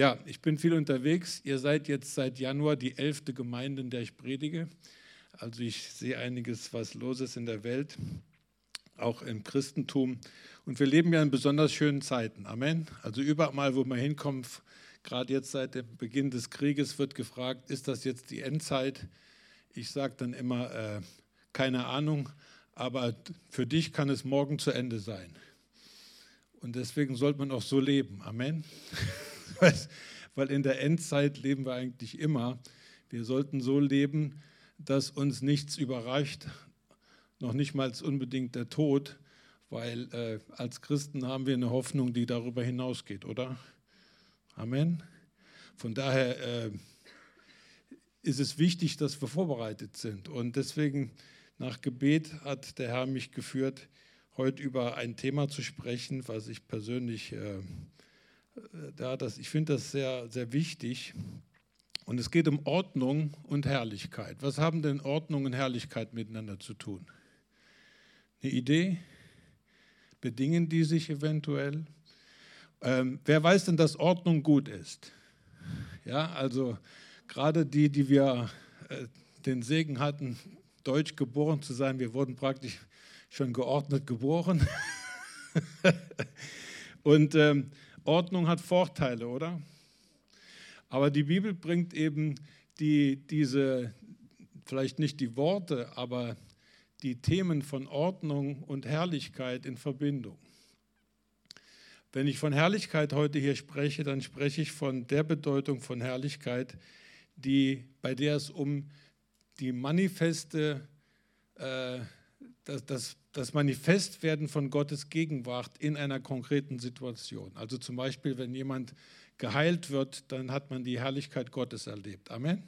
Ja, ich bin viel unterwegs. Ihr seid jetzt seit Januar die elfte Gemeinde, in der ich predige. Also ich sehe einiges, was los ist in der Welt, auch im Christentum. Und wir leben ja in besonders schönen Zeiten. Amen. Also überall, wo man hinkommt, gerade jetzt seit dem Beginn des Krieges, wird gefragt, ist das jetzt die Endzeit? Ich sage dann immer, äh, keine Ahnung, aber für dich kann es morgen zu Ende sein. Und deswegen sollte man auch so leben. Amen. Weil in der Endzeit leben wir eigentlich immer. Wir sollten so leben, dass uns nichts überreicht, noch nicht mal unbedingt der Tod, weil äh, als Christen haben wir eine Hoffnung, die darüber hinausgeht, oder? Amen. Von daher äh, ist es wichtig, dass wir vorbereitet sind. Und deswegen nach Gebet hat der Herr mich geführt, heute über ein Thema zu sprechen, was ich persönlich, äh, da das, ich finde das sehr, sehr wichtig. Und es geht um Ordnung und Herrlichkeit. Was haben denn Ordnung und Herrlichkeit miteinander zu tun? Eine Idee? Bedingen die sich eventuell? Ähm, wer weiß denn, dass Ordnung gut ist? Ja, also gerade die, die wir äh, den Segen hatten, deutsch geboren zu sein, wir wurden praktisch schon geordnet geboren. Und ähm, Ordnung hat Vorteile, oder? Aber die Bibel bringt eben die, diese, vielleicht nicht die Worte, aber die Themen von Ordnung und Herrlichkeit in Verbindung. Wenn ich von Herrlichkeit heute hier spreche, dann spreche ich von der Bedeutung von Herrlichkeit, die, bei der es um die manifeste, äh, das, das, das Manifestwerden von Gottes Gegenwart in einer konkreten Situation. Also zum Beispiel, wenn jemand geheilt wird, dann hat man die Herrlichkeit Gottes erlebt. Amen.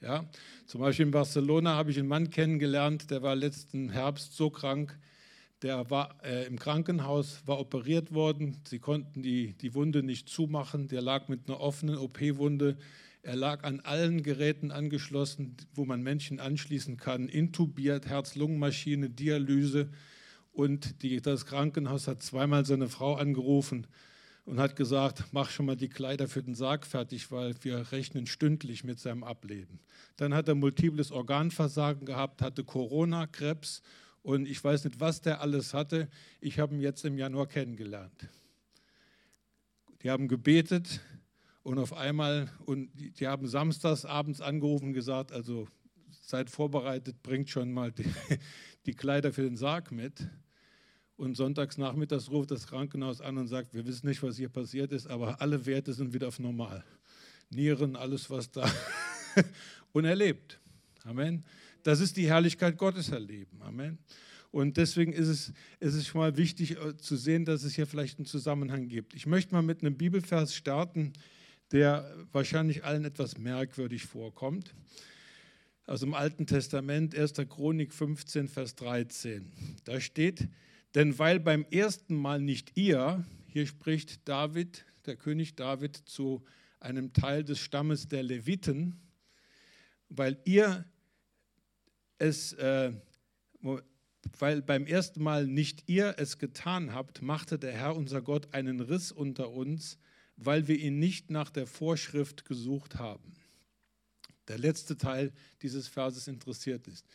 Ja, zum Beispiel in Barcelona habe ich einen Mann kennengelernt, der war letzten Herbst so krank, der war äh, im Krankenhaus, war operiert worden. Sie konnten die, die Wunde nicht zumachen. Der lag mit einer offenen OP-Wunde. Er lag an allen Geräten angeschlossen, wo man Menschen anschließen kann, intubiert, Herz-Lungen-Maschine, Dialyse. Und die, das Krankenhaus hat zweimal seine Frau angerufen und hat gesagt, mach schon mal die Kleider für den Sarg fertig, weil wir rechnen stündlich mit seinem Ableben. Dann hat er multiples Organversagen gehabt, hatte Corona, Krebs und ich weiß nicht, was der alles hatte. Ich habe ihn jetzt im Januar kennengelernt. Die haben gebetet und auf einmal, und die haben samstags abends angerufen und gesagt, also seid vorbereitet, bringt schon mal die, die Kleider für den Sarg mit. Und sonntags nachmittags ruft das Krankenhaus an und sagt, wir wissen nicht, was hier passiert ist, aber alle Werte sind wieder auf normal. Nieren, alles, was da. und er lebt. Amen. Das ist die Herrlichkeit Gottes erleben. Amen. Und deswegen ist es, ist es schon mal wichtig äh, zu sehen, dass es hier vielleicht einen Zusammenhang gibt. Ich möchte mal mit einem Bibelvers starten, der wahrscheinlich allen etwas merkwürdig vorkommt. Aus dem Alten Testament, 1. Chronik 15, Vers 13. Da steht, denn weil beim ersten Mal nicht ihr, hier spricht David, der König David, zu einem Teil des Stammes der Leviten, weil ihr es, äh, weil beim ersten Mal nicht ihr es getan habt, machte der Herr unser Gott einen Riss unter uns, weil wir ihn nicht nach der Vorschrift gesucht haben. Der letzte Teil dieses Verses interessiert ist.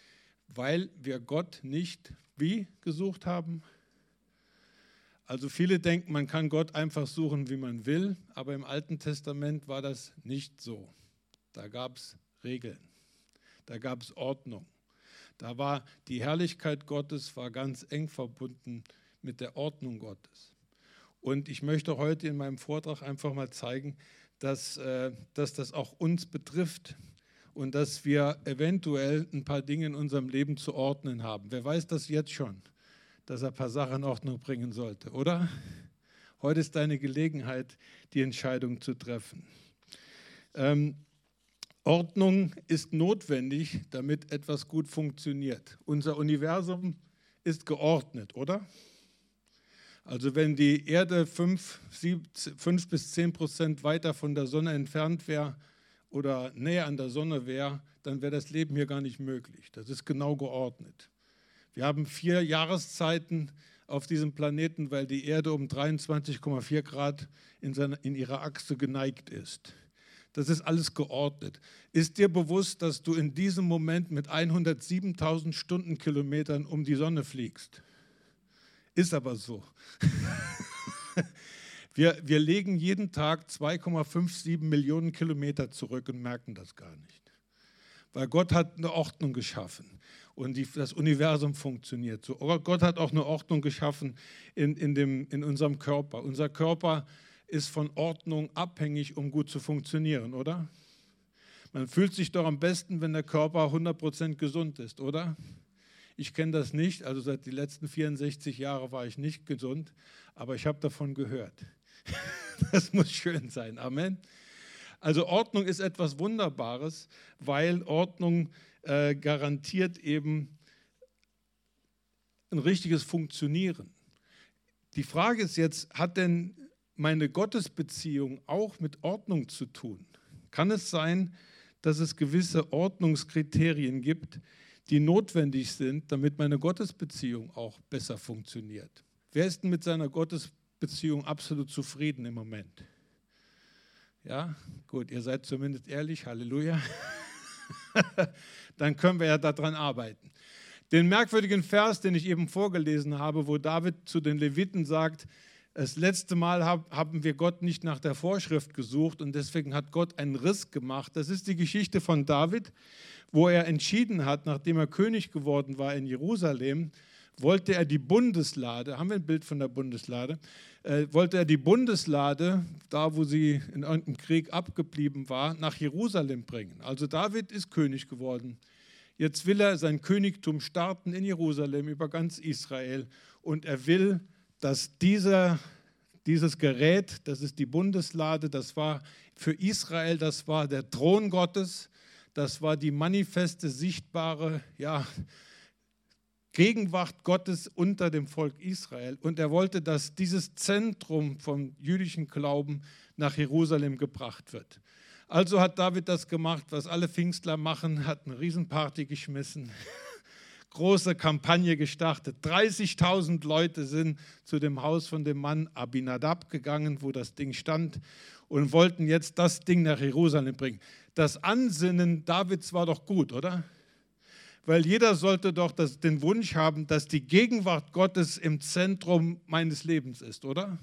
Weil wir Gott nicht wie gesucht haben? Also viele denken, man kann Gott einfach suchen, wie man will, aber im Alten Testament war das nicht so. Da gab es Regeln, da gab es Ordnung. Da war die Herrlichkeit Gottes war ganz eng verbunden mit der Ordnung Gottes. Und ich möchte heute in meinem Vortrag einfach mal zeigen, dass, äh, dass das auch uns betrifft und dass wir eventuell ein paar Dinge in unserem Leben zu ordnen haben. Wer weiß das jetzt schon, dass er ein paar Sachen in Ordnung bringen sollte, oder? Heute ist deine Gelegenheit, die Entscheidung zu treffen. Ähm, Ordnung ist notwendig, damit etwas gut funktioniert. Unser Universum ist geordnet, oder? Also wenn die Erde fünf, sieben, fünf bis zehn Prozent weiter von der Sonne entfernt wäre oder näher an der Sonne wäre, dann wäre das Leben hier gar nicht möglich. Das ist genau geordnet. Wir haben vier Jahreszeiten, auf diesem Planeten, weil die Erde um 23,4 Grad in, seiner, in ihrer Achse geneigt ist. Das ist alles geordnet. Ist dir bewusst, dass du in diesem Moment mit 107.000 Stundenkilometern um die Sonne fliegst? Ist aber so. wir, wir legen jeden Tag 2,57 Millionen Kilometer zurück und merken das gar nicht. Weil Gott hat eine Ordnung geschaffen und die, das Universum funktioniert so. Gott hat auch eine Ordnung geschaffen in, in, dem, in unserem Körper. Unser Körper ist von Ordnung abhängig, um gut zu funktionieren, oder? Man fühlt sich doch am besten, wenn der Körper 100% gesund ist, oder? Ich kenne das nicht, also seit den letzten 64 Jahren war ich nicht gesund, aber ich habe davon gehört. Das muss schön sein. Amen. Also Ordnung ist etwas Wunderbares, weil Ordnung äh, garantiert eben ein richtiges Funktionieren. Die Frage ist jetzt, hat denn meine Gottesbeziehung auch mit Ordnung zu tun? Kann es sein, dass es gewisse Ordnungskriterien gibt, die notwendig sind, damit meine Gottesbeziehung auch besser funktioniert? Wer ist denn mit seiner Gottesbeziehung absolut zufrieden im Moment? Ja, gut, ihr seid zumindest ehrlich, Halleluja. Dann können wir ja daran arbeiten. Den merkwürdigen Vers, den ich eben vorgelesen habe, wo David zu den Leviten sagt, das letzte Mal haben wir Gott nicht nach der Vorschrift gesucht und deswegen hat Gott einen Riss gemacht. Das ist die Geschichte von David, wo er entschieden hat, nachdem er König geworden war in Jerusalem, wollte er die Bundeslade, haben wir ein Bild von der Bundeslade, äh, wollte er die Bundeslade, da wo sie in irgendeinem Krieg abgeblieben war, nach Jerusalem bringen. Also David ist König geworden. Jetzt will er sein Königtum starten in Jerusalem über ganz Israel und er will dass dieser, dieses Gerät, das ist die Bundeslade, das war für Israel, das war der Thron Gottes, das war die manifeste, sichtbare ja, Gegenwart Gottes unter dem Volk Israel. Und er wollte, dass dieses Zentrum vom jüdischen Glauben nach Jerusalem gebracht wird. Also hat David das gemacht, was alle Pfingstler machen, hat eine Riesenparty geschmissen große Kampagne gestartet. 30.000 Leute sind zu dem Haus von dem Mann Abinadab gegangen, wo das Ding stand, und wollten jetzt das Ding nach Jerusalem bringen. Das Ansinnen Davids war doch gut, oder? Weil jeder sollte doch das, den Wunsch haben, dass die Gegenwart Gottes im Zentrum meines Lebens ist, oder?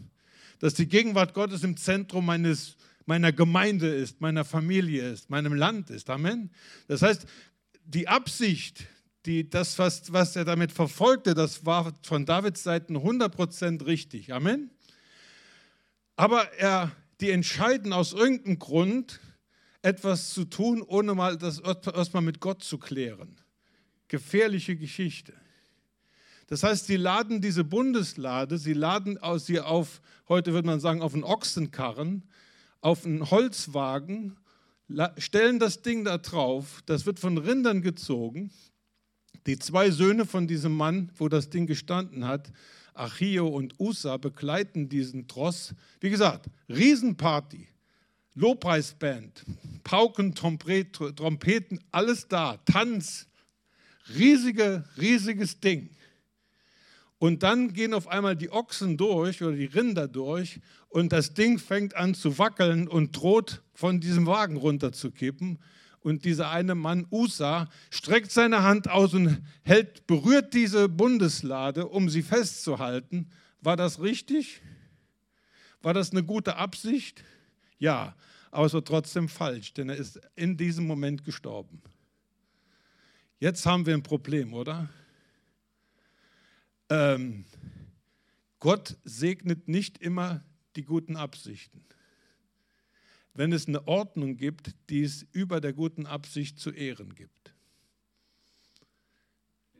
Dass die Gegenwart Gottes im Zentrum meines, meiner Gemeinde ist, meiner Familie ist, meinem Land ist. Amen. Das heißt, die Absicht, die, das, was, was er damit verfolgte, das war von Davids Seiten 100% richtig. Amen. Aber er, die entscheiden aus irgendeinem Grund, etwas zu tun, ohne mal das erstmal mit Gott zu klären. Gefährliche Geschichte. Das heißt, sie laden diese Bundeslade, sie laden sie auf, heute würde man sagen, auf einen Ochsenkarren, auf einen Holzwagen, stellen das Ding da drauf, das wird von Rindern gezogen die zwei Söhne von diesem Mann, wo das Ding gestanden hat, Achio und Usa, begleiten diesen Tross. Wie gesagt, Riesenparty, Lobpreisband, Pauken, Trompeten, alles da, Tanz, riesige, riesiges Ding. Und dann gehen auf einmal die Ochsen durch oder die Rinder durch und das Ding fängt an zu wackeln und droht von diesem Wagen runterzukippen und dieser eine Mann, Usa, streckt seine Hand aus und hält, berührt diese Bundeslade, um sie festzuhalten. War das richtig? War das eine gute Absicht? Ja, aber es war trotzdem falsch, denn er ist in diesem Moment gestorben. Jetzt haben wir ein Problem, oder? Ähm, Gott segnet nicht immer die guten Absichten wenn es eine Ordnung gibt, die es über der guten Absicht zu ehren gibt.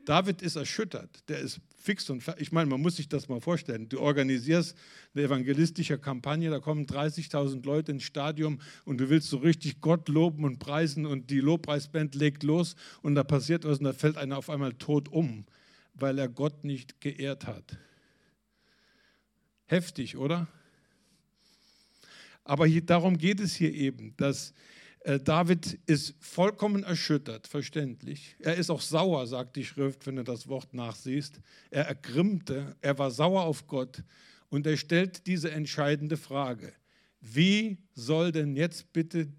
David ist erschüttert, der ist fix und. Ich meine, man muss sich das mal vorstellen. Du organisierst eine evangelistische Kampagne, da kommen 30.000 Leute ins Stadion und du willst so richtig Gott loben und preisen und die Lobpreisband legt los und da passiert was und da fällt einer auf einmal tot um, weil er Gott nicht geehrt hat. Heftig, oder? Aber hier, darum geht es hier eben, dass Äh, David ist vollkommen erschüttert, verständlich. Er ist auch sauer, sagt die Schrift, wenn du das Wort nachsiehst. Er ergrimmte, er war sauer auf Gott und er stellt diese entscheidende Frage. Wie soll denn jetzt bitte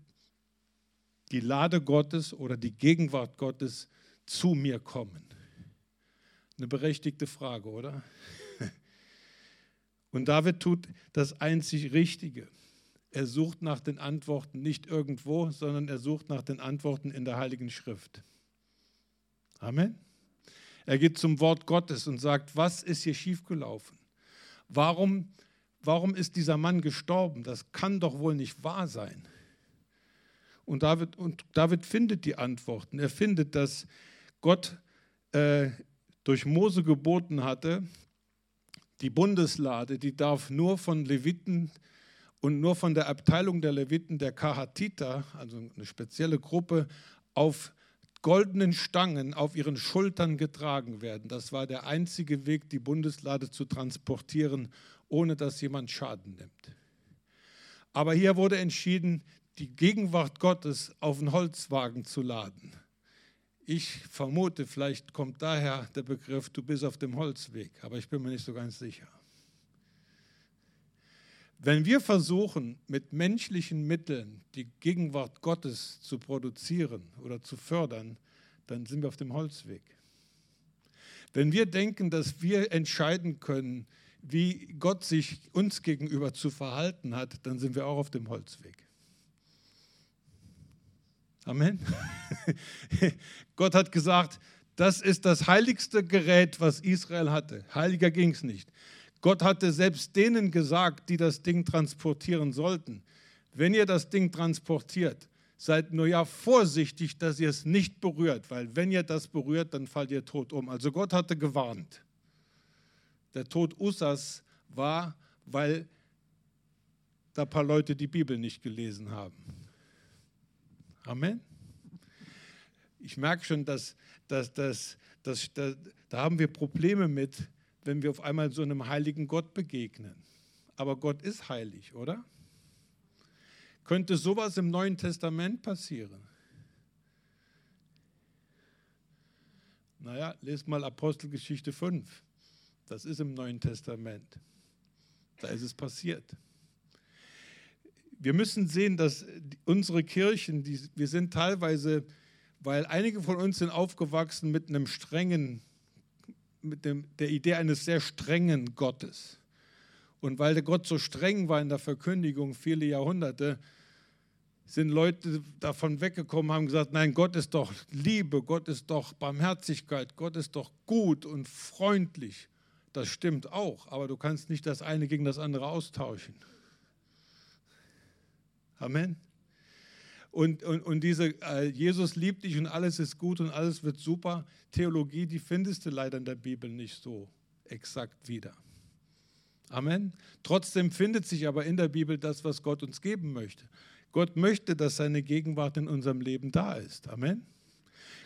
die Lade Gottes oder die Gegenwart Gottes zu mir kommen? Eine berechtigte Frage, oder? Und David tut das einzig Richtige. Er sucht nach den Antworten nicht irgendwo, sondern er sucht nach den Antworten in der Heiligen Schrift. Amen. Er geht zum Wort Gottes und sagt, was ist hier schiefgelaufen? Warum, warum ist dieser Mann gestorben? Das kann doch wohl nicht wahr sein. Und David, und David findet die Antworten. Er findet, dass Gott äh, durch Mose geboten hatte, die Bundeslade, die darf nur von Leviten und nur von der Abteilung der Leviten, der Kahatita, also eine spezielle Gruppe, auf goldenen Stangen auf ihren Schultern getragen werden. Das war der einzige Weg, die Bundeslade zu transportieren, ohne dass jemand Schaden nimmt. Aber hier wurde entschieden, die Gegenwart Gottes auf einen Holzwagen zu laden. Ich vermute, vielleicht kommt daher der Begriff, du bist auf dem Holzweg, aber ich bin mir nicht so ganz sicher. Wenn wir versuchen, mit menschlichen Mitteln die Gegenwart Gottes zu produzieren oder zu fördern, dann sind wir auf dem Holzweg. Wenn wir denken, dass wir entscheiden können, wie Gott sich uns gegenüber zu verhalten hat, dann sind wir auch auf dem Holzweg. Amen. Gott hat gesagt, das ist das heiligste Gerät, was Israel hatte. Heiliger ging es nicht. Gott hatte selbst denen gesagt, die das Ding transportieren sollten, wenn ihr das Ding transportiert, seid nur ja vorsichtig, dass ihr es nicht berührt, weil wenn ihr das berührt, dann fallt ihr tot um. Also Gott hatte gewarnt. Der Tod Usas war, weil da ein paar Leute die Bibel nicht gelesen haben. Amen. Ich merke schon, dass, dass, dass, dass, dass da haben wir Probleme mit, wenn wir auf einmal so einem heiligen Gott begegnen. Aber Gott ist heilig, oder? Könnte sowas im Neuen Testament passieren? Naja, lest mal Apostelgeschichte 5. Das ist im Neuen Testament. Da ist es passiert. Wir müssen sehen, dass unsere Kirchen, die, wir sind teilweise, weil einige von uns sind aufgewachsen mit einem strengen mit dem, der Idee eines sehr strengen Gottes. Und weil der Gott so streng war in der Verkündigung viele Jahrhunderte, sind Leute davon weggekommen, haben gesagt, nein, Gott ist doch Liebe, Gott ist doch Barmherzigkeit, Gott ist doch gut und freundlich. Das stimmt auch, aber du kannst nicht das eine gegen das andere austauschen. Amen. Und, und, und diese äh, Jesus liebt dich und alles ist gut und alles wird super, Theologie, die findest du leider in der Bibel nicht so exakt wieder. Amen. Trotzdem findet sich aber in der Bibel das, was Gott uns geben möchte. Gott möchte, dass seine Gegenwart in unserem Leben da ist. Amen.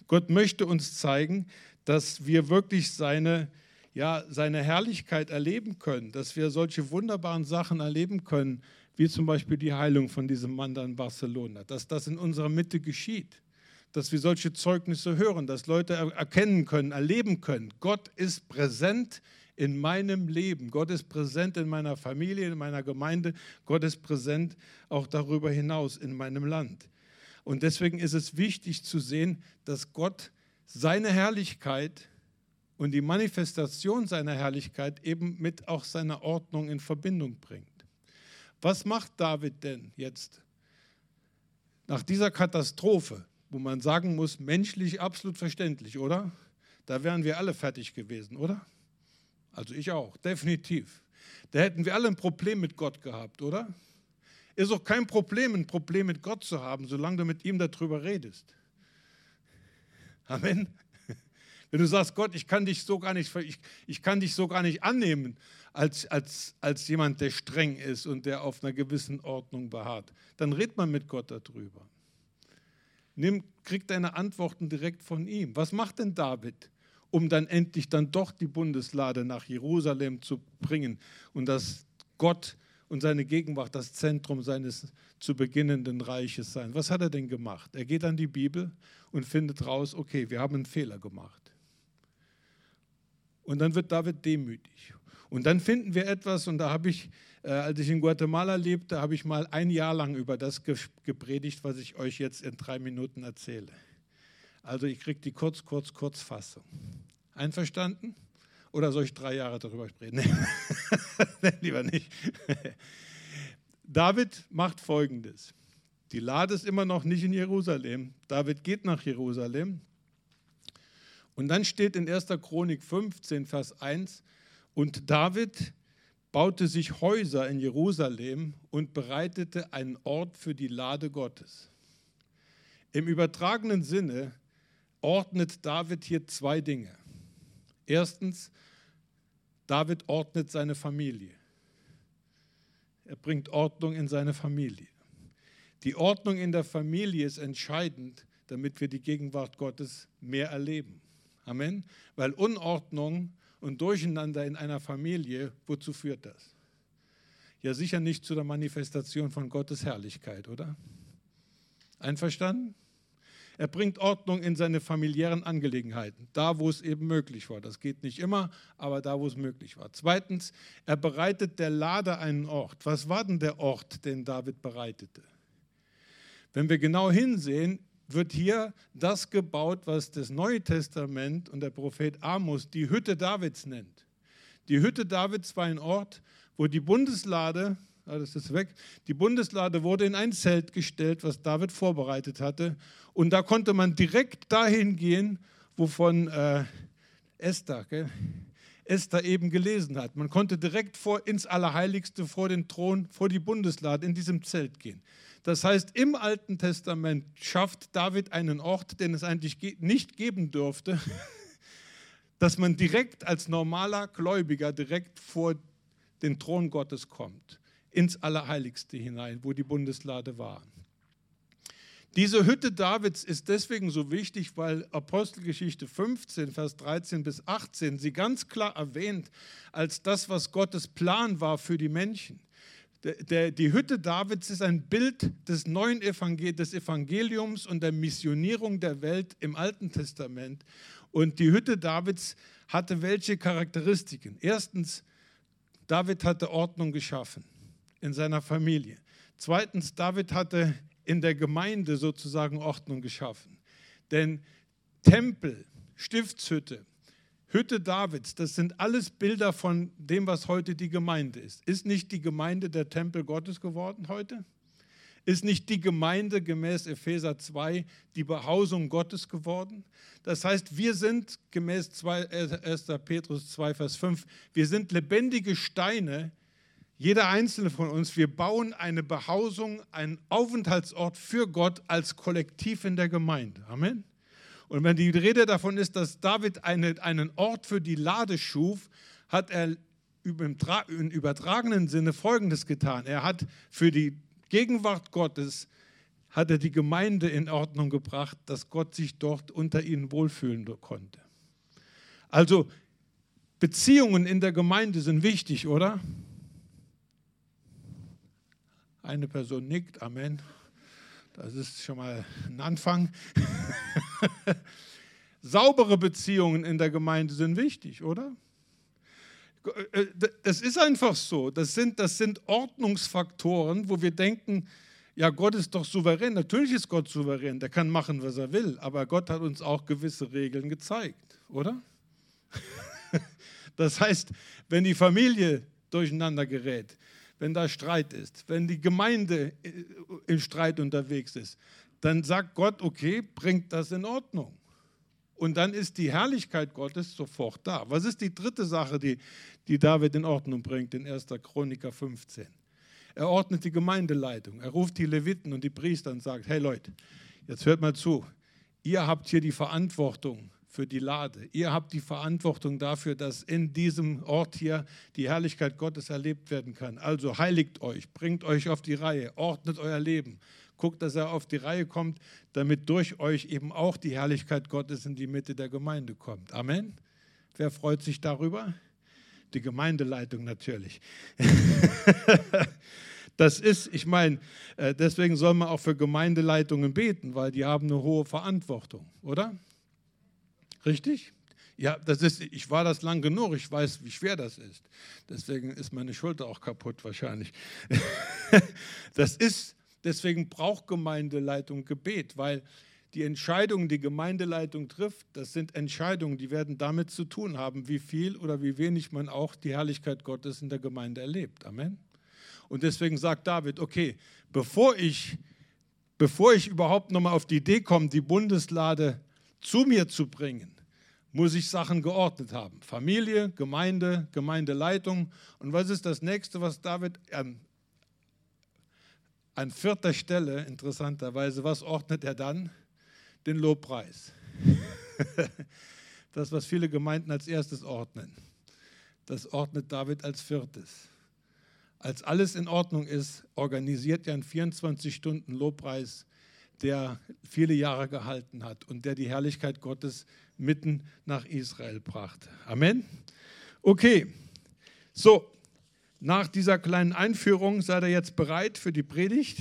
Gott möchte uns zeigen, dass wir wirklich seine, ja, seine Herrlichkeit erleben können, dass wir solche wunderbaren Sachen erleben können, wie zum Beispiel die Heilung von diesem Mann da in Barcelona, dass das in unserer Mitte geschieht, dass wir solche Zeugnisse hören, dass Leute erkennen können, erleben können, Gott ist präsent in meinem Leben, Gott ist präsent in meiner Familie, in meiner Gemeinde, Gott ist präsent auch darüber hinaus in meinem Land. Und deswegen ist es wichtig zu sehen, dass Gott seine Herrlichkeit und die Manifestation seiner Herrlichkeit eben mit auch seiner Ordnung in Verbindung bringt. Was macht David denn jetzt nach dieser Katastrophe, wo man sagen muss, menschlich absolut verständlich, oder? Da wären wir alle fertig gewesen, oder? Also ich auch, definitiv. Da hätten wir alle ein Problem mit Gott gehabt, oder? Ist auch kein Problem, ein Problem mit Gott zu haben, solange du mit ihm darüber redest. Amen. Wenn du sagst, Gott, ich kann dich so gar nicht, ich, ich kann dich so gar nicht annehmen als, als, als jemand, der streng ist und der auf einer gewissen Ordnung beharrt, dann red man mit Gott darüber. Nimm, krieg deine Antworten direkt von ihm. Was macht denn David, um dann endlich dann doch die Bundeslade nach Jerusalem zu bringen und dass Gott und seine Gegenwart das Zentrum seines zu beginnenden Reiches sein. Was hat er denn gemacht? Er geht an die Bibel und findet raus, okay, wir haben einen Fehler gemacht. Und dann wird David demütig. Und dann finden wir etwas, und da habe ich, äh, als ich in Guatemala lebte, habe ich mal ein Jahr lang über das gepredigt, was ich euch jetzt in drei Minuten erzähle. Also ich kriege die kurz, kurz, Kurzfassung. Einverstanden? Oder soll ich drei Jahre darüber sprechen? Nee, lieber nicht. David macht Folgendes. Die Lade ist immer noch nicht in Jerusalem. David geht nach Jerusalem. Und dann steht in 1. Chronik 15, Vers 1, und David baute sich Häuser in Jerusalem und bereitete einen Ort für die Lade Gottes. Im übertragenen Sinne ordnet David hier zwei Dinge. Erstens, David ordnet seine Familie. Er bringt Ordnung in seine Familie. Die Ordnung in der Familie ist entscheidend, damit wir die Gegenwart Gottes mehr erleben. Amen. Weil Unordnung und Durcheinander in einer Familie, wozu führt das? Ja, sicher nicht zu der Manifestation von Gottes Herrlichkeit, oder? Einverstanden? Er bringt Ordnung in seine familiären Angelegenheiten, da wo es eben möglich war. Das geht nicht immer, aber da wo es möglich war. Zweitens, er bereitet der Lade einen Ort. Was war denn der Ort, den David bereitete? Wenn wir genau hinsehen, wird hier das gebaut, was das Neue Testament und der Prophet Amos die Hütte Davids nennt. Die Hütte Davids war ein Ort, wo die Bundeslade alles ist weg. Die Bundeslade wurde in ein Zelt gestellt, was David vorbereitet hatte. Und da konnte man direkt dahin gehen, wovon äh, Esther, gell? Esther eben gelesen hat. Man konnte direkt vor ins Allerheiligste, vor den Thron, vor die Bundeslade in diesem Zelt gehen. Das heißt, im Alten Testament schafft David einen Ort, den es eigentlich nicht geben dürfte, dass man direkt als normaler Gläubiger direkt vor den Thron Gottes kommt ins Allerheiligste hinein, wo die Bundeslade war. Diese Hütte Davids ist deswegen so wichtig, weil Apostelgeschichte 15, Vers 13 bis 18 sie ganz klar erwähnt als das, was Gottes Plan war für die Menschen. Die Hütte Davids ist ein Bild des neuen Evangel des Evangeliums und der Missionierung der Welt im Alten Testament. Und die Hütte Davids hatte welche Charakteristiken? Erstens, David hatte Ordnung geschaffen in seiner Familie. Zweitens, David hatte in der Gemeinde sozusagen Ordnung geschaffen. Denn Tempel, Stiftshütte, Hütte Davids, das sind alles Bilder von dem, was heute die Gemeinde ist. Ist nicht die Gemeinde der Tempel Gottes geworden heute? Ist nicht die Gemeinde gemäß Epheser 2 die Behausung Gottes geworden? Das heißt, wir sind gemäß 1. Petrus 2, Vers 5, wir sind lebendige Steine, jeder einzelne von uns, wir bauen eine Behausung, einen Aufenthaltsort für Gott als Kollektiv in der Gemeinde. Amen. Und wenn die Rede davon ist, dass David eine, einen Ort für die Lade schuf, hat er im übertragenen Sinne Folgendes getan. Er hat für die Gegenwart Gottes hat er die Gemeinde in Ordnung gebracht, dass Gott sich dort unter ihnen wohlfühlen konnte. Also Beziehungen in der Gemeinde sind wichtig, oder? Eine Person nickt, Amen. Das ist schon mal ein Anfang. Saubere Beziehungen in der Gemeinde sind wichtig, oder? Das ist einfach so. Das sind, das sind Ordnungsfaktoren, wo wir denken, ja, Gott ist doch souverän. Natürlich ist Gott souverän. Der kann machen, was er will. Aber Gott hat uns auch gewisse Regeln gezeigt, oder? Das heißt, wenn die Familie durcheinander gerät, wenn da Streit ist, wenn die Gemeinde äh, im Streit unterwegs ist, dann sagt Gott, okay, bringt das in Ordnung. Und dann ist die Herrlichkeit Gottes sofort da. Was ist die dritte Sache, die, die David in Ordnung bringt in 1. Chroniker 15? Er ordnet die Gemeindeleitung. Er ruft die Leviten und die Priester und sagt, hey Leute, jetzt hört mal zu. Ihr habt hier die Verantwortung für die Lade. Ihr habt die Verantwortung dafür, dass in diesem Ort hier die Herrlichkeit Gottes erlebt werden kann. Also heiligt euch, bringt euch auf die Reihe, ordnet euer Leben. Guckt, dass er auf die Reihe kommt, damit durch euch eben auch die Herrlichkeit Gottes in die Mitte der Gemeinde kommt. Amen. Wer freut sich darüber? Die Gemeindeleitung natürlich. das ist, ich meine, äh, deswegen soll man auch für Gemeindeleitungen beten, weil die haben eine hohe Verantwortung, oder? Richtig? Ja, das ist, ich war das lang genug, ich weiß, wie schwer das ist. Deswegen ist meine Schulter auch kaputt wahrscheinlich. das ist, deswegen braucht Gemeindeleitung Gebet, weil die Entscheidungen, die Gemeindeleitung trifft, das sind Entscheidungen, die werden damit zu tun haben, wie viel oder wie wenig man auch die Herrlichkeit Gottes in der Gemeinde erlebt. Amen. Und deswegen sagt David, okay, bevor ich, bevor ich überhaupt nochmal auf die Idee komme, die Bundeslade zu mir zu bringen, muss ich Sachen geordnet haben. Familie, Gemeinde, Gemeindeleitung. Und was ist das nächste, was David an, vierter Stelle, interessanterweise, was ordnet er dann? den Lobpreis. Das, was viele Gemeinden als erstes ordnen, das ordnet David als viertes. Als alles in Ordnung ist, organisiert er einen 24-Stunden-Lobpreis, der viele Jahre gehalten hat und der die Herrlichkeit Gottes mitten nach Israel brachte. Amen. Okay, so, nach dieser kleinen Einführung seid ihr jetzt bereit für die Predigt.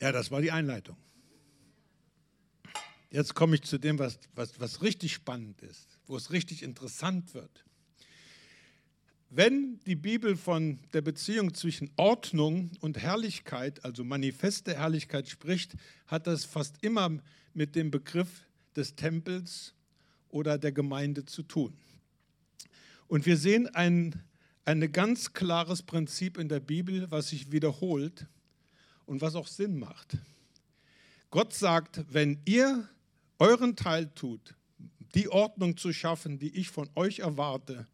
Ja, das war die Einleitung. Jetzt komme ich zu dem, was, was, was richtig spannend ist, wo es richtig interessant wird. Wenn die Bibel von der Beziehung zwischen Ordnung und Herrlichkeit, also manifeste Herrlichkeit spricht, hat das fast immer mit dem Begriff des Tempels oder der Gemeinde zu tun. Und wir sehen ein, ein ganz klares Prinzip in der Bibel, was sich wiederholt und was auch Sinn macht. Gott sagt, wenn ihr euren Teil tut, die Ordnung zu schaffen, die ich von euch erwarte,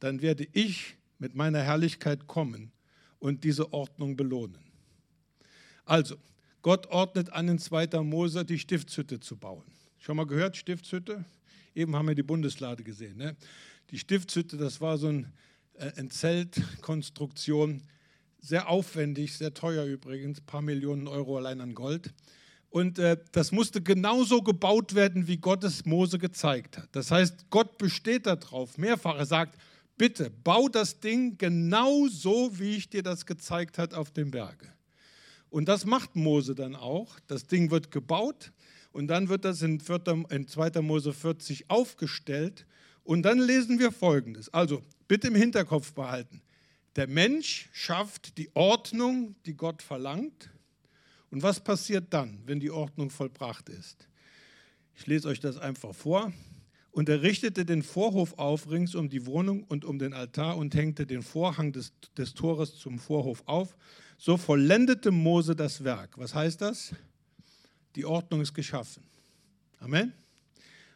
dann werde ich mit meiner Herrlichkeit kommen und diese Ordnung belohnen. Also, Gott ordnet an in 2. Mose die Stiftshütte zu bauen. Schon mal gehört, Stiftshütte? Eben haben wir die Bundeslade gesehen. Ne? Die Stiftshütte, das war so ein, äh, eine Zeltkonstruktion, sehr aufwendig, sehr teuer übrigens, paar Millionen Euro allein an Gold. Und äh, das musste genauso gebaut werden, wie Gott es Mose gezeigt hat. Das heißt, Gott besteht darauf, mehrfach. Er sagt, bitte bau das Ding genau so, wie ich dir das gezeigt habe auf dem Berge. Und das macht Mose dann auch. Das Ding wird gebaut und dann wird das in, 4, in 2. Mose 40 aufgestellt. Und dann lesen wir Folgendes. Also bitte im Hinterkopf behalten. Der Mensch schafft die Ordnung, die Gott verlangt. Und was passiert dann, wenn die Ordnung vollbracht ist? Ich lese euch das einfach vor. Und er richtete den Vorhof auf rings um die Wohnung und um den Altar und hängte den Vorhang des, des Tores zum Vorhof auf. So vollendete Mose das Werk. Was heißt das? Die Ordnung ist geschaffen. Amen.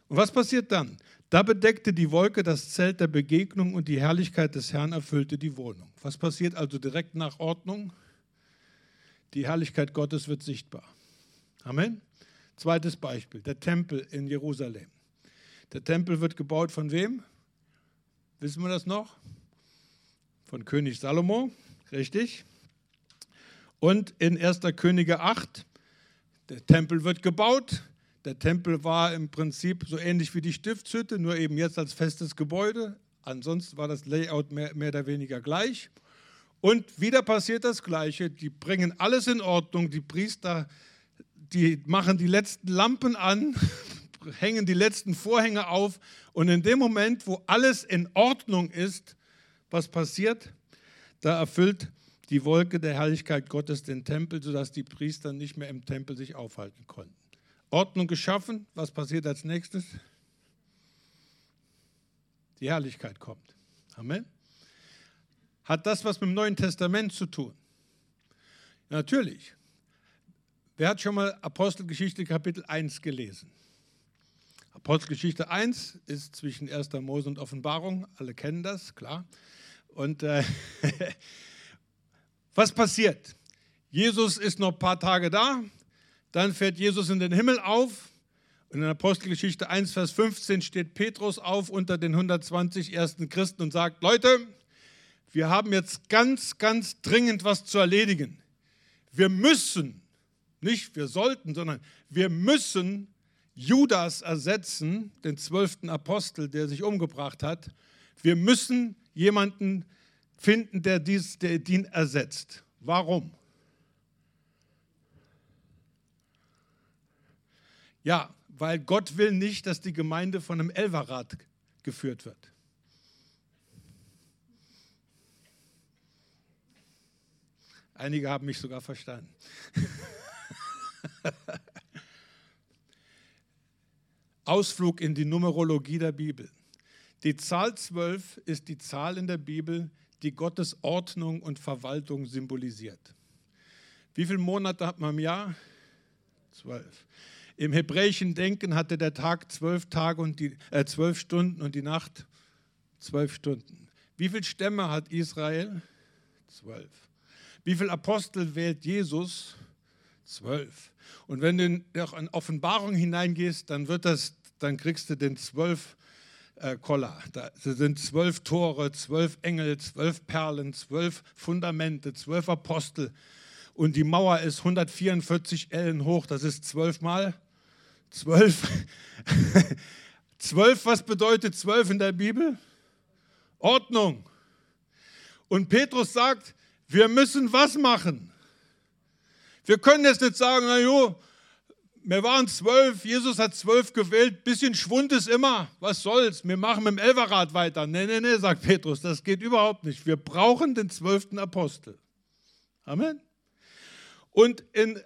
Und was passiert dann? Da bedeckte die Wolke das Zelt der Begegnung und die Herrlichkeit des Herrn erfüllte die Wohnung. Was passiert also direkt nach Ordnung? Die Herrlichkeit Gottes wird sichtbar. Amen. Zweites Beispiel, der Tempel in Jerusalem. Der Tempel wird gebaut von wem? Wissen wir das noch? Von König Salomo, richtig. Und in 1. Könige 8, der Tempel wird gebaut, der Tempel war im Prinzip so ähnlich wie die Stiftshütte, nur eben jetzt als festes Gebäude. Ansonsten war das Layout mehr, mehr oder weniger gleich. Und wieder passiert das Gleiche. Die bringen alles in Ordnung. Die Priester, die machen die letzten Lampen an, hängen die letzten Vorhänge auf. Und in dem Moment, wo alles in Ordnung ist, was passiert? Da erfüllt die Wolke der Herrlichkeit Gottes den Tempel, sodass die Priester nicht mehr im Tempel sich aufhalten konnten. Ordnung geschaffen. Was passiert als nächstes? Die Herrlichkeit kommt. Amen. Hat das was mit dem Neuen Testament zu tun? Natürlich. Wer hat schon mal Apostelgeschichte Kapitel 1 gelesen? Apostelgeschichte 1 ist zwischen 1. Mose und Offenbarung. Alle kennen das, klar. Und äh, was passiert? Jesus ist noch ein paar Tage da, dann fährt Jesus in den Himmel auf. In Apostelgeschichte 1, Vers 15 steht Petrus auf unter den 120 ersten Christen und sagt, Leute, wir haben jetzt ganz, ganz dringend was zu erledigen. Wir müssen, nicht wir sollten, sondern wir müssen Judas ersetzen, den zwölften Apostel, der sich umgebracht hat. Wir müssen jemanden finden, der, dies, der ihn ersetzt. Warum? Ja, weil Gott will nicht, dass die Gemeinde von einem Elverrat geführt wird. Einige haben mich sogar verstanden. Ausflug in die Numerologie der Bibel. Die Zahl 12 ist die Zahl in der Bibel, die Gottes Ordnung und Verwaltung symbolisiert. Wie viele Monate hat man im Jahr? Zwölf. Im hebräischen Denken hatte der Tag zwölf Tage und die äh, zwölf Stunden und die Nacht zwölf Stunden. Wie viele Stämme hat Israel? Zwölf. Wie viele Apostel wählt Jesus? Zwölf. Und wenn du noch in Offenbarung hineingehst, dann wird das, dann kriegst du den zwölf äh, Koller. Da sind zwölf Tore, zwölf Engel, zwölf Perlen, zwölf Fundamente, zwölf Apostel. Und die Mauer ist 144 Ellen hoch. Das ist zwölf mal zwölf. zwölf, was bedeutet zwölf in der Bibel? Ordnung. Und Petrus sagt, wir müssen was machen? Wir können jetzt nicht sagen, na jo, wir waren zwölf, Jesus hat zwölf gewählt, bisschen Schwund ist immer, was soll's, wir machen mit dem Elferrad weiter. Nee, nee, nee, sagt Petrus, das geht überhaupt nicht. Wir brauchen den zwölften Apostel. Amen. Und in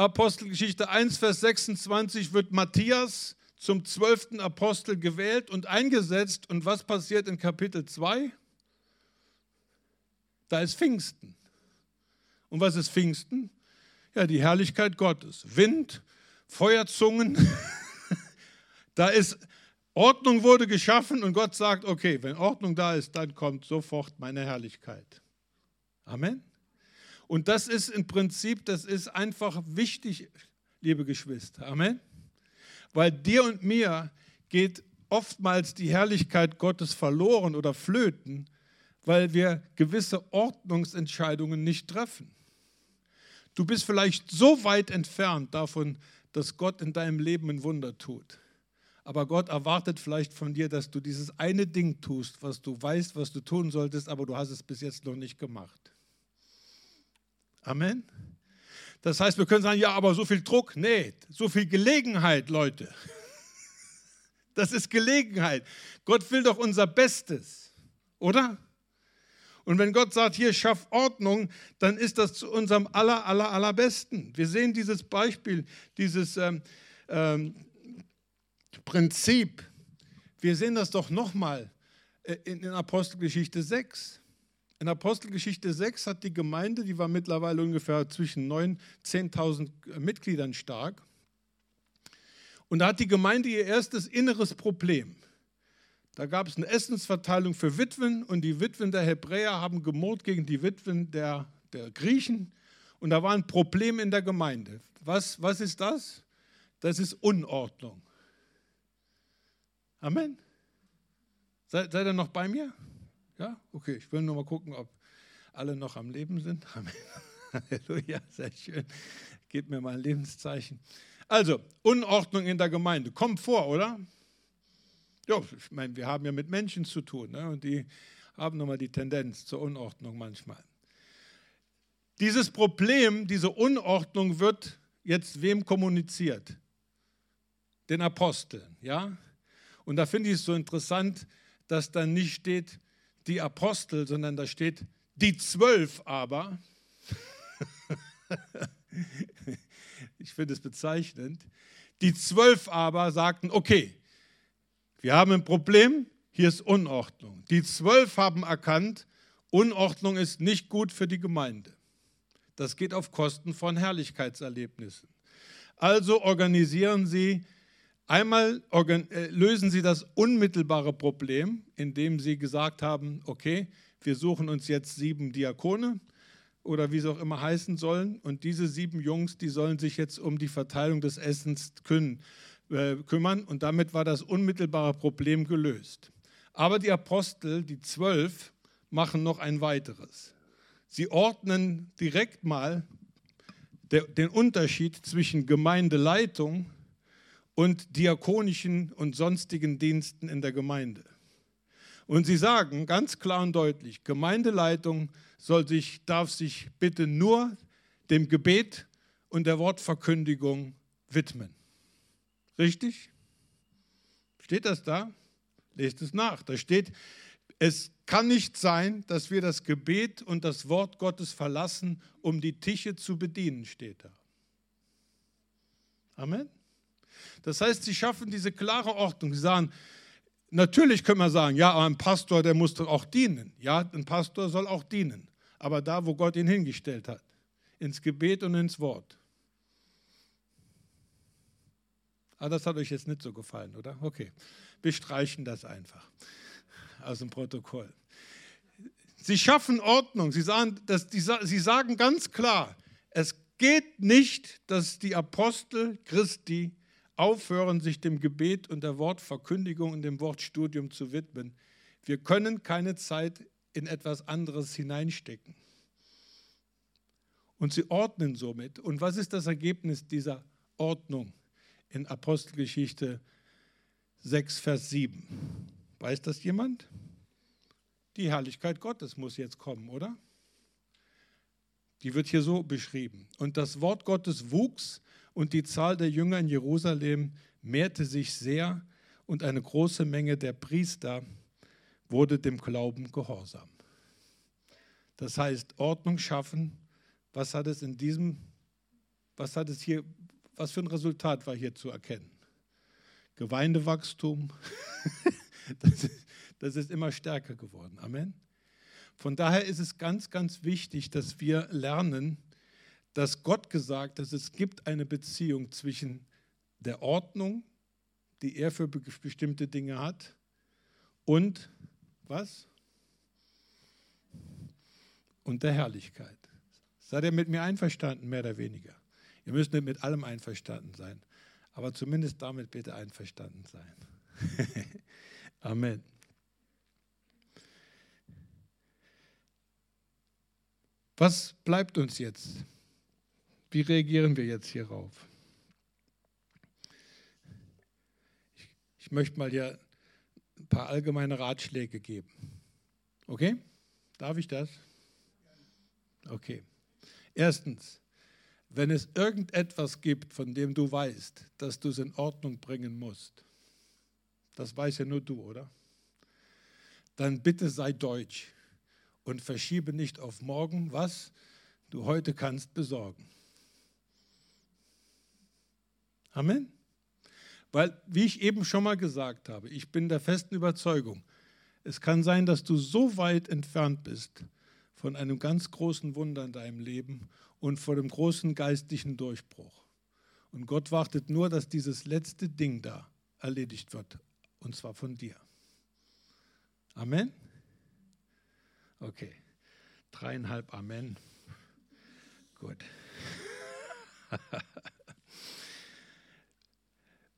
Apostelgeschichte 1, Vers 26 wird Matthias zum zwölften Apostel gewählt und eingesetzt. Und was passiert in Kapitel 2? Da ist Pfingsten. Und was ist Pfingsten? Ja, die Herrlichkeit Gottes. Wind, Feuerzungen. da ist Ordnung wurde geschaffen und Gott sagt, okay, wenn Ordnung da ist, dann kommt sofort meine Herrlichkeit. Amen. Und das ist im Prinzip, das ist einfach wichtig, liebe Geschwister. Amen. Weil dir und mir geht oftmals die Herrlichkeit Gottes verloren oder flöten, weil wir gewisse Ordnungsentscheidungen nicht treffen. Du bist vielleicht so weit entfernt davon, dass Gott in deinem Leben ein Wunder tut. Aber Gott erwartet vielleicht von dir, dass du dieses eine Ding tust, was du weißt, was du tun solltest, aber du hast es bis jetzt noch nicht gemacht. Amen. Das heißt, wir können sagen, ja, aber so viel Druck, nee, so viel Gelegenheit, Leute. Das ist Gelegenheit. Gott will doch unser Bestes, oder? Und wenn Gott sagt, hier schaff Ordnung, dann ist das zu unserem aller, aller, allerbesten. Wir sehen dieses Beispiel, dieses ähm, ähm, Prinzip. Wir sehen das doch nochmal äh, in, in Apostelgeschichte 6. In Apostelgeschichte 6 hat die Gemeinde, die war mittlerweile ungefähr zwischen 9.000 und 10.000 Mitgliedern stark. Und da hat die Gemeinde ihr erstes inneres Problem. Da gab es eine Essensverteilung für Witwen und die Witwen der Hebräer haben gemurrt gegen die Witwen der, der Griechen. Und da war ein Problem in der Gemeinde. Was, was ist das? Das ist Unordnung. Amen. Seid, seid ihr noch bei mir? Ja? Okay, ich will nur mal gucken, ob alle noch am Leben sind. Halleluja, sehr schön. Gebt mir mal ein Lebenszeichen. Also, Unordnung in der Gemeinde. Kommt vor, oder? Ja, ich meine, wir haben ja mit Menschen zu tun ne? und die haben nun mal die Tendenz zur Unordnung manchmal. Dieses Problem, diese Unordnung wird jetzt wem kommuniziert? Den Aposteln, ja? Und da finde ich es so interessant, dass da nicht steht die Apostel, sondern da steht die zwölf aber. ich finde es bezeichnend. Die zwölf aber sagten, okay, wir haben ein Problem, hier ist Unordnung. Die zwölf haben erkannt, Unordnung ist nicht gut für die Gemeinde. Das geht auf Kosten von Herrlichkeitserlebnissen. Also organisieren Sie, einmal äh, lösen Sie das unmittelbare Problem, indem Sie gesagt haben, okay, wir suchen uns jetzt sieben Diakone oder wie sie auch immer heißen sollen. Und diese sieben Jungs, die sollen sich jetzt um die Verteilung des Essens kümmern. Äh, kümmern und damit war das unmittelbare Problem gelöst. Aber die Apostel, die zwölf, machen noch ein weiteres. Sie ordnen direkt mal den Unterschied zwischen Gemeindeleitung und diakonischen und sonstigen Diensten in der Gemeinde. Und sie sagen ganz klar und deutlich, Gemeindeleitung soll sich, darf sich bitte nur dem Gebet und der Wortverkündigung widmen. Richtig? Steht das da? Lest es nach. Da steht, es kann nicht sein, dass wir das Gebet und das Wort Gottes verlassen, um die Tische zu bedienen, steht da. Amen. Das heißt, sie schaffen diese klare Ordnung. Sie sagen, natürlich können wir sagen, ja, aber ein Pastor, der muss auch dienen. Ja, ein Pastor soll auch dienen. Aber da, wo Gott ihn hingestellt hat, ins Gebet und ins Wort. Ah, das hat euch jetzt nicht so gefallen, oder? Okay, wir streichen das einfach aus dem Protokoll. Sie schaffen Ordnung. Sie sagen, dass die, sie sagen ganz klar, es geht nicht, dass die Apostel Christi aufhören, sich dem Gebet und der Wortverkündigung und dem Wortstudium zu widmen. Wir können keine Zeit in etwas anderes hineinstecken. Und sie ordnen somit. Und was ist das Ergebnis dieser Ordnung in Apostelgeschichte 6, Vers 7? Weiß das jemand? Die Herrlichkeit Gottes muss jetzt kommen, oder? Die wird hier so beschrieben. Und das Wort Gottes wuchs und die Zahl der Jünger in Jerusalem mehrte sich sehr und eine große Menge der Priester wurde dem Glauben gehorsam. Das heißt, Ordnung schaffen. Was hat es in diesem, was hat es hier, was für ein Resultat war hier zu erkennen? Gemeindewachstum, das, ist, das ist immer stärker geworden. Amen. Von daher ist es ganz, ganz wichtig, dass wir lernen, dass Gott gesagt hat, es gibt eine Beziehung zwischen der Ordnung, die er für bestimmte Dinge hat, und was? Und der Herrlichkeit. Seid ihr mit mir einverstanden, mehr oder weniger? Ihr müsst nicht mit allem einverstanden sein, aber zumindest damit bitte einverstanden sein. Amen. Was bleibt uns jetzt? Wie reagieren wir jetzt hierauf? Ich, ich möchte mal hier ein paar allgemeine Ratschläge geben. Okay? Darf ich das? Okay. Erstens, wenn es irgendetwas gibt, von dem du weißt, dass du es in Ordnung bringen musst, das weiß ja nur du, oder? Dann bitte sei deutsch und verschiebe nicht auf morgen, was du heute kannst besorgen. Amen. Weil, wie ich eben schon mal gesagt habe, ich bin der festen Überzeugung, es kann sein, dass du so weit entfernt bist von einem ganz großen Wunder in deinem Leben und vor dem großen geistlichen Durchbruch. Und Gott wartet nur, dass dieses letzte Ding da erledigt wird, und zwar von dir. Amen. Okay, dreieinhalb Amen. Gut.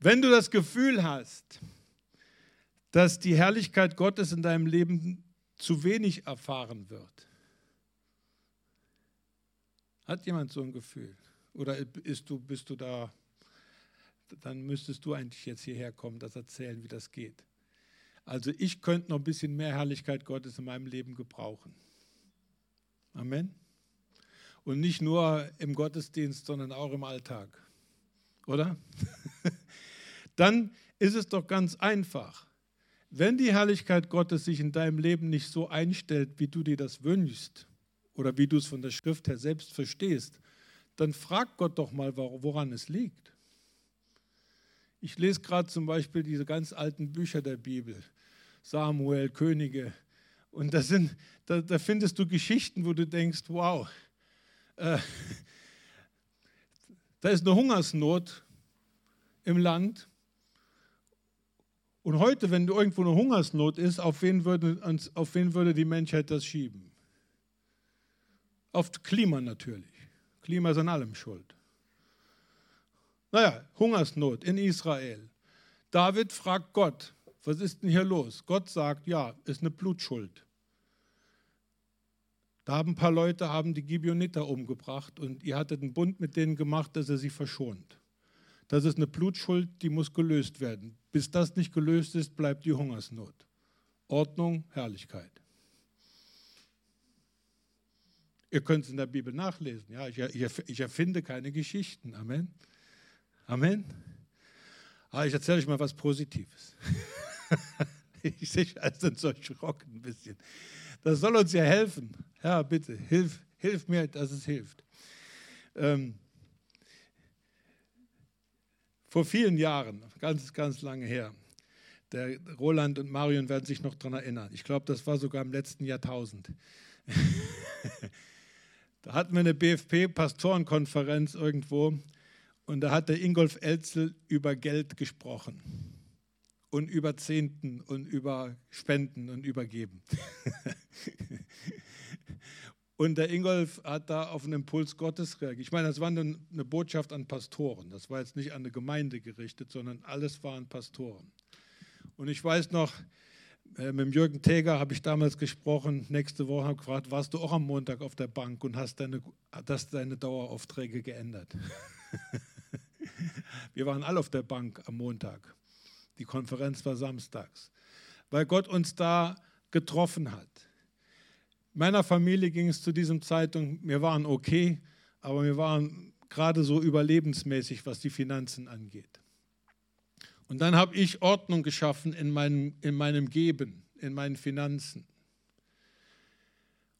Wenn du das Gefühl hast, dass die Herrlichkeit Gottes in deinem Leben zu wenig erfahren wird, hat jemand so ein Gefühl? Oder bist du, bist du da, dann müsstest du eigentlich jetzt hierher kommen, das erzählen, wie das geht. Also ich könnte noch ein bisschen mehr Herrlichkeit Gottes in meinem Leben gebrauchen. Amen. Und nicht nur im Gottesdienst, sondern auch im Alltag. Oder? Dann ist es doch ganz einfach. Wenn die Herrlichkeit Gottes sich in deinem Leben nicht so einstellt, wie du dir das wünschst oder wie du es von der Schrift her selbst verstehst, dann frag Gott doch mal, woran es liegt. Ich lese gerade zum Beispiel diese ganz alten Bücher der Bibel, Samuel, Könige, und da, sind, da, da findest du Geschichten, wo du denkst, wow, äh, da ist eine Hungersnot im Land. Und heute, wenn irgendwo eine Hungersnot ist, auf wen würde, auf wen würde die Menschheit das schieben? Auf Klima natürlich. Klima ist an allem schuld. Naja, Hungersnot in Israel. David fragt Gott, was ist denn hier los? Gott sagt, ja, ist eine Blutschuld. Da haben ein paar Leute haben die Gibeoniter umgebracht und ihr hattet einen Bund mit denen gemacht, dass er sie verschont. Das ist eine Blutschuld, die muss gelöst werden. Bis das nicht gelöst ist, bleibt die Hungersnot. Ordnung, Herrlichkeit. Ihr könnt es in der Bibel nachlesen. Ja, ich, ich, erfinde keine Geschichten. Amen. Amen. Aber ah, ich erzähle euch mal was Positives. ich sehe also so erschrocken ein bisschen. Das soll uns ja helfen. Ja, bitte, hilf, hilf mir, dass es hilft. Ähm, vor vielen Jahren, ganz, ganz lange her, der Roland und Marion werden sich noch daran erinnern. Ich glaube, das war sogar im letzten Jahrtausend. da hatten wir eine BFP-Pastorenkonferenz irgendwo und da hat der Ingolf Elzel über Geld gesprochen und über Zehnten und über Spenden und Übergeben. und der Ingolf hat da auf einen Impuls Gottes reagiert. Ich meine, das war eine Botschaft an Pastoren. Das war jetzt nicht an eine Gemeinde gerichtet, sondern alles war an Pastoren. Und ich weiß noch, äh, mit Jürgen Teger habe ich damals gesprochen, nächste Woche habe ich gefragt, warst du auch am Montag auf der Bank und hast deine, hast deine Daueraufträge geändert? Wir waren alle auf der Bank am Montag. Die Konferenz war samstags, weil Gott uns da getroffen hat. Meiner Familie ging es zu diesem Zeitpunkt, wir waren okay, aber wir waren gerade so überlebensmäßig, was die Finanzen angeht. Und dann habe ich Ordnung geschaffen in meinem, in meinem Geben, in meinen Finanzen.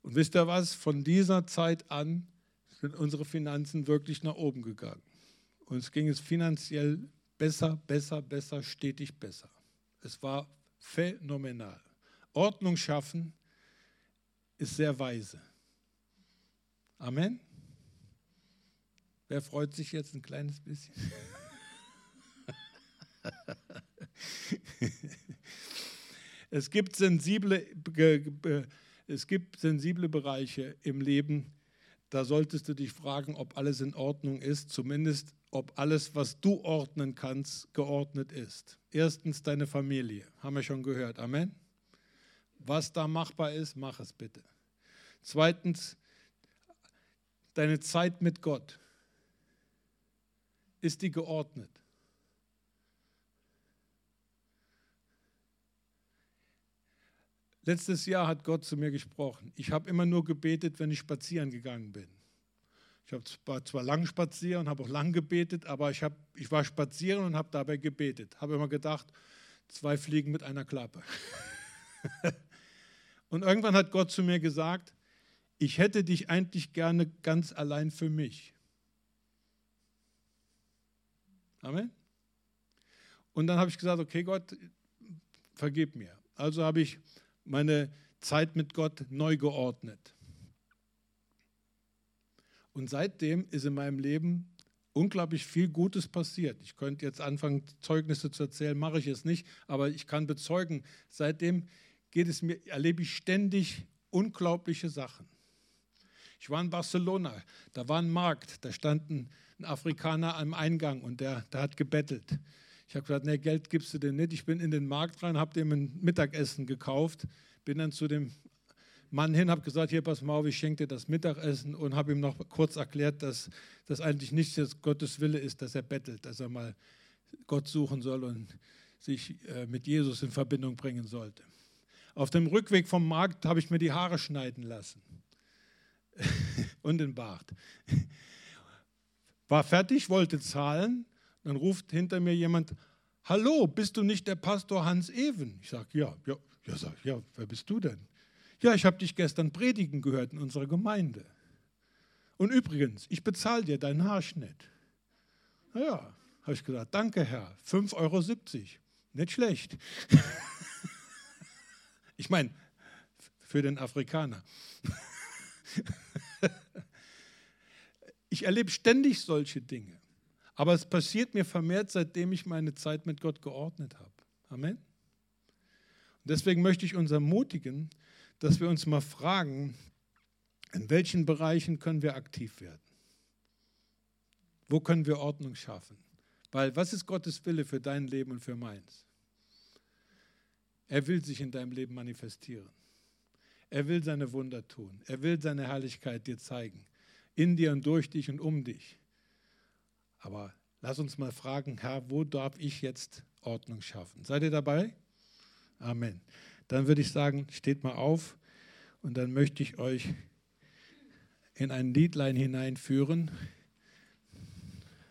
Und wisst ihr was? Von dieser Zeit an sind unsere Finanzen wirklich nach oben gegangen. Uns ging es finanziell besser, besser, besser, stetig besser. Es war phänomenal. Ordnung schaffen ist sehr weise. Amen. Wer freut sich jetzt ein kleines bisschen? es, gibt sensible, es gibt sensible Bereiche im Leben, da solltest du dich fragen, ob alles in Ordnung ist, zumindest ob alles, was du ordnen kannst, geordnet ist. Erstens deine Familie, haben wir schon gehört. Amen. Was da machbar ist, mach es bitte. Zweitens, deine Zeit mit Gott. Ist die geordnet? Letztes Jahr hat Gott zu mir gesprochen. Ich habe immer nur gebetet, wenn ich spazieren gegangen bin. Ich habe zwar lang spazieren, habe auch lang gebetet, aber ich, hab, ich war spazieren und habe dabei gebetet. Habe immer gedacht, zwei Fliegen mit einer Klappe. und irgendwann hat Gott zu mir gesagt, ich hätte dich eigentlich gerne ganz allein für mich. Amen. Und dann habe ich gesagt, okay Gott, vergib mir. Also habe ich meine Zeit mit Gott neu geordnet. Und seitdem ist in meinem Leben unglaublich viel Gutes passiert. Ich könnte jetzt anfangen, Zeugnisse zu erzählen, mache ich es nicht, aber ich kann bezeugen, seitdem geht es mir, erlebe ich ständig unglaubliche Sachen. Ich war in Barcelona, da war ein Markt, da stand ein Afrikaner am Eingang und der, der hat gebettelt. Ich habe gesagt, nee, Geld gibst du denn nicht. Ich bin in den Markt rein, habe dem ein Mittagessen gekauft, bin dann zu dem Mann hin, habe gesagt, hier pass mal auf, ich schenke dir das Mittagessen und habe ihm noch kurz erklärt, dass das eigentlich nicht Gottes Wille ist, dass er bettelt, dass er mal Gott suchen soll und sich äh, mit Jesus in Verbindung bringen sollte. Auf dem Rückweg vom Markt habe ich mir die Haare schneiden lassen und den Bart. War fertig, wollte zahlen, dann ruft hinter mir jemand, hallo, bist du nicht der Pastor Hans Even? Ich sage, ja, ja, ja, sag, ja, wer bist du denn? Ja, ich habe dich gestern predigen gehört in unserer Gemeinde. Und übrigens, ich bezahle dir deinen Haarschnitt. Naja, habe ich gesagt, danke Herr, 5,70 Euro. Nicht schlecht. ich meine, für den Afrikaner. ich erlebe ständig solche Dinge. Aber es passiert mir vermehrt, seitdem ich meine Zeit mit Gott geordnet habe. Amen. Und deswegen möchte ich uns ermutigen, dass wir uns mal fragen, in welchen Bereichen können wir aktiv werden? Wo können wir Ordnung schaffen? Weil was ist Gottes Wille für dein Leben und für meins? Er will sich in deinem Leben manifestieren. Er will seine Wunder tun. Er will seine Herrlichkeit dir zeigen. In dir und durch dich und um dich. Aber Lass uns mal fragen, Herr, wo darf ich jetzt Ordnung schaffen? Seid ihr dabei? Amen. Dann würde ich sagen, steht mal auf und dann möchte ich euch in ein Liedlein hineinführen.